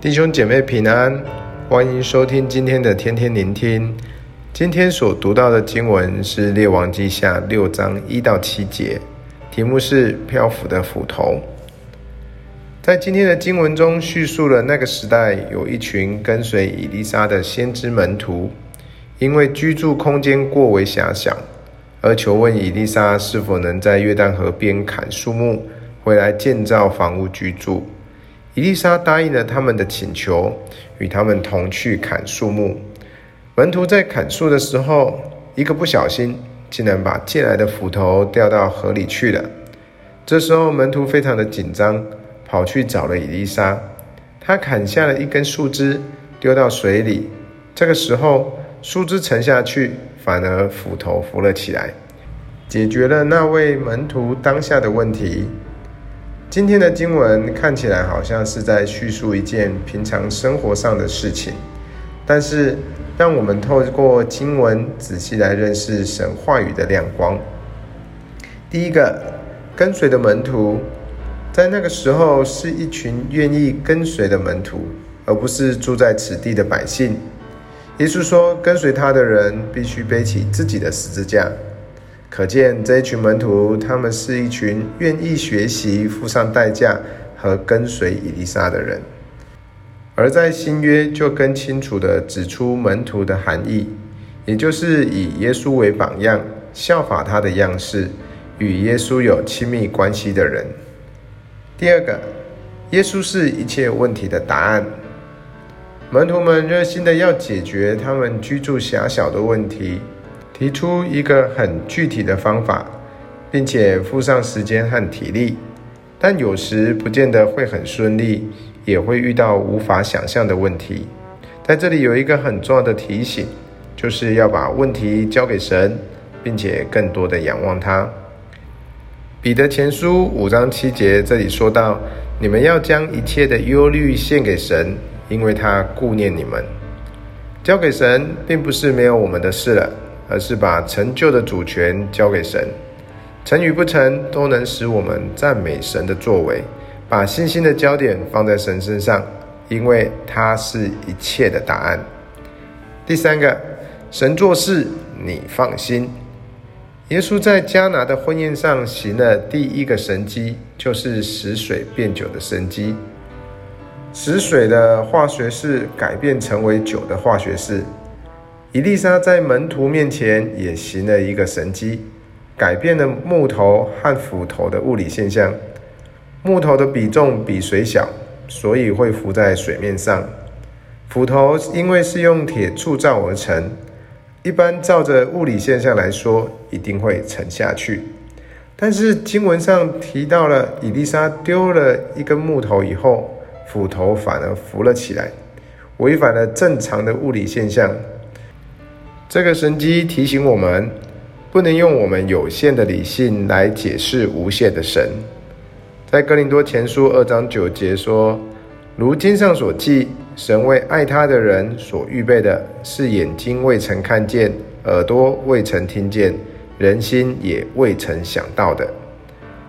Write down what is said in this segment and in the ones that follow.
弟兄姐妹平安，欢迎收听今天的天天聆听。今天所读到的经文是《列王记下》六章一到七节，题目是“漂浮的斧头”。在今天的经文中，叙述了那个时代有一群跟随以利沙的先知门徒，因为居住空间过为狭小，而求问以利沙是否能在约旦河边砍树木，回来建造房屋居住。伊丽莎答应了他们的请求，与他们同去砍树木。门徒在砍树的时候，一个不小心，竟然把借来的斧头掉到河里去了。这时候，门徒非常的紧张，跑去找了伊丽莎。他砍下了一根树枝，丢到水里。这个时候，树枝沉下去，反而斧头浮了起来，解决了那位门徒当下的问题。今天的经文看起来好像是在叙述一件平常生活上的事情，但是让我们透过经文仔细来认识神话语的亮光。第一个，跟随的门徒，在那个时候是一群愿意跟随的门徒，而不是住在此地的百姓。耶稣说，跟随他的人必须背起自己的十字架。可见这一群门徒，他们是一群愿意学习、付上代价和跟随以利沙的人。而在新约就更清楚地指出门徒的含义，也就是以耶稣为榜样，效法他的样式，与耶稣有亲密关系的人。第二个，耶稣是一切问题的答案。门徒们热心地要解决他们居住狭小的问题。提出一个很具体的方法，并且付上时间和体力，但有时不见得会很顺利，也会遇到无法想象的问题。在这里有一个很重要的提醒，就是要把问题交给神，并且更多的仰望他。彼得前书五章七节这里说到：“你们要将一切的忧虑献给神，因为他顾念你们。”交给神，并不是没有我们的事了。而是把成就的主权交给神，成与不成都能使我们赞美神的作为，把信心的焦点放在神身上，因为他是一切的答案。第三个，神做事你放心。耶稣在迦拿的婚宴上行了第一个神迹，就是使水变酒的神迹，使水的化学式改变成为酒的化学式。伊丽莎在门徒面前也行了一个神迹，改变了木头和斧头的物理现象。木头的比重比水小，所以会浮在水面上；斧头因为是用铁铸造而成，一般照着物理现象来说，一定会沉下去。但是经文上提到了伊丽莎丢了一根木头以后，斧头反而浮了起来，违反了正常的物理现象。这个神迹提醒我们，不能用我们有限的理性来解释无限的神。在哥林多前书二章九节说：“如经上所记，神为爱他的人所预备的，是眼睛未曾看见，耳朵未曾听见，人心也未曾想到的。”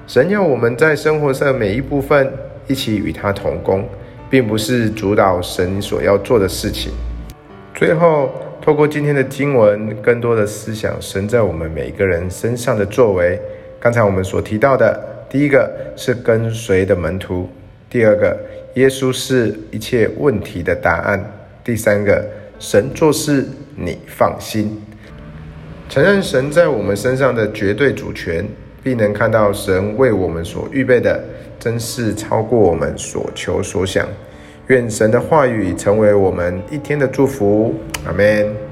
神要我们在生活上每一部分一起与他同工，并不是主导神所要做的事情。最后。透过今天的经文，更多的思想神在我们每个人身上的作为。刚才我们所提到的，第一个是跟随的门徒；第二个，耶稣是一切问题的答案；第三个，神做事你放心。承认神在我们身上的绝对主权，并能看到神为我们所预备的，真是超过我们所求所想。愿神的话语成为我们一天的祝福，阿门。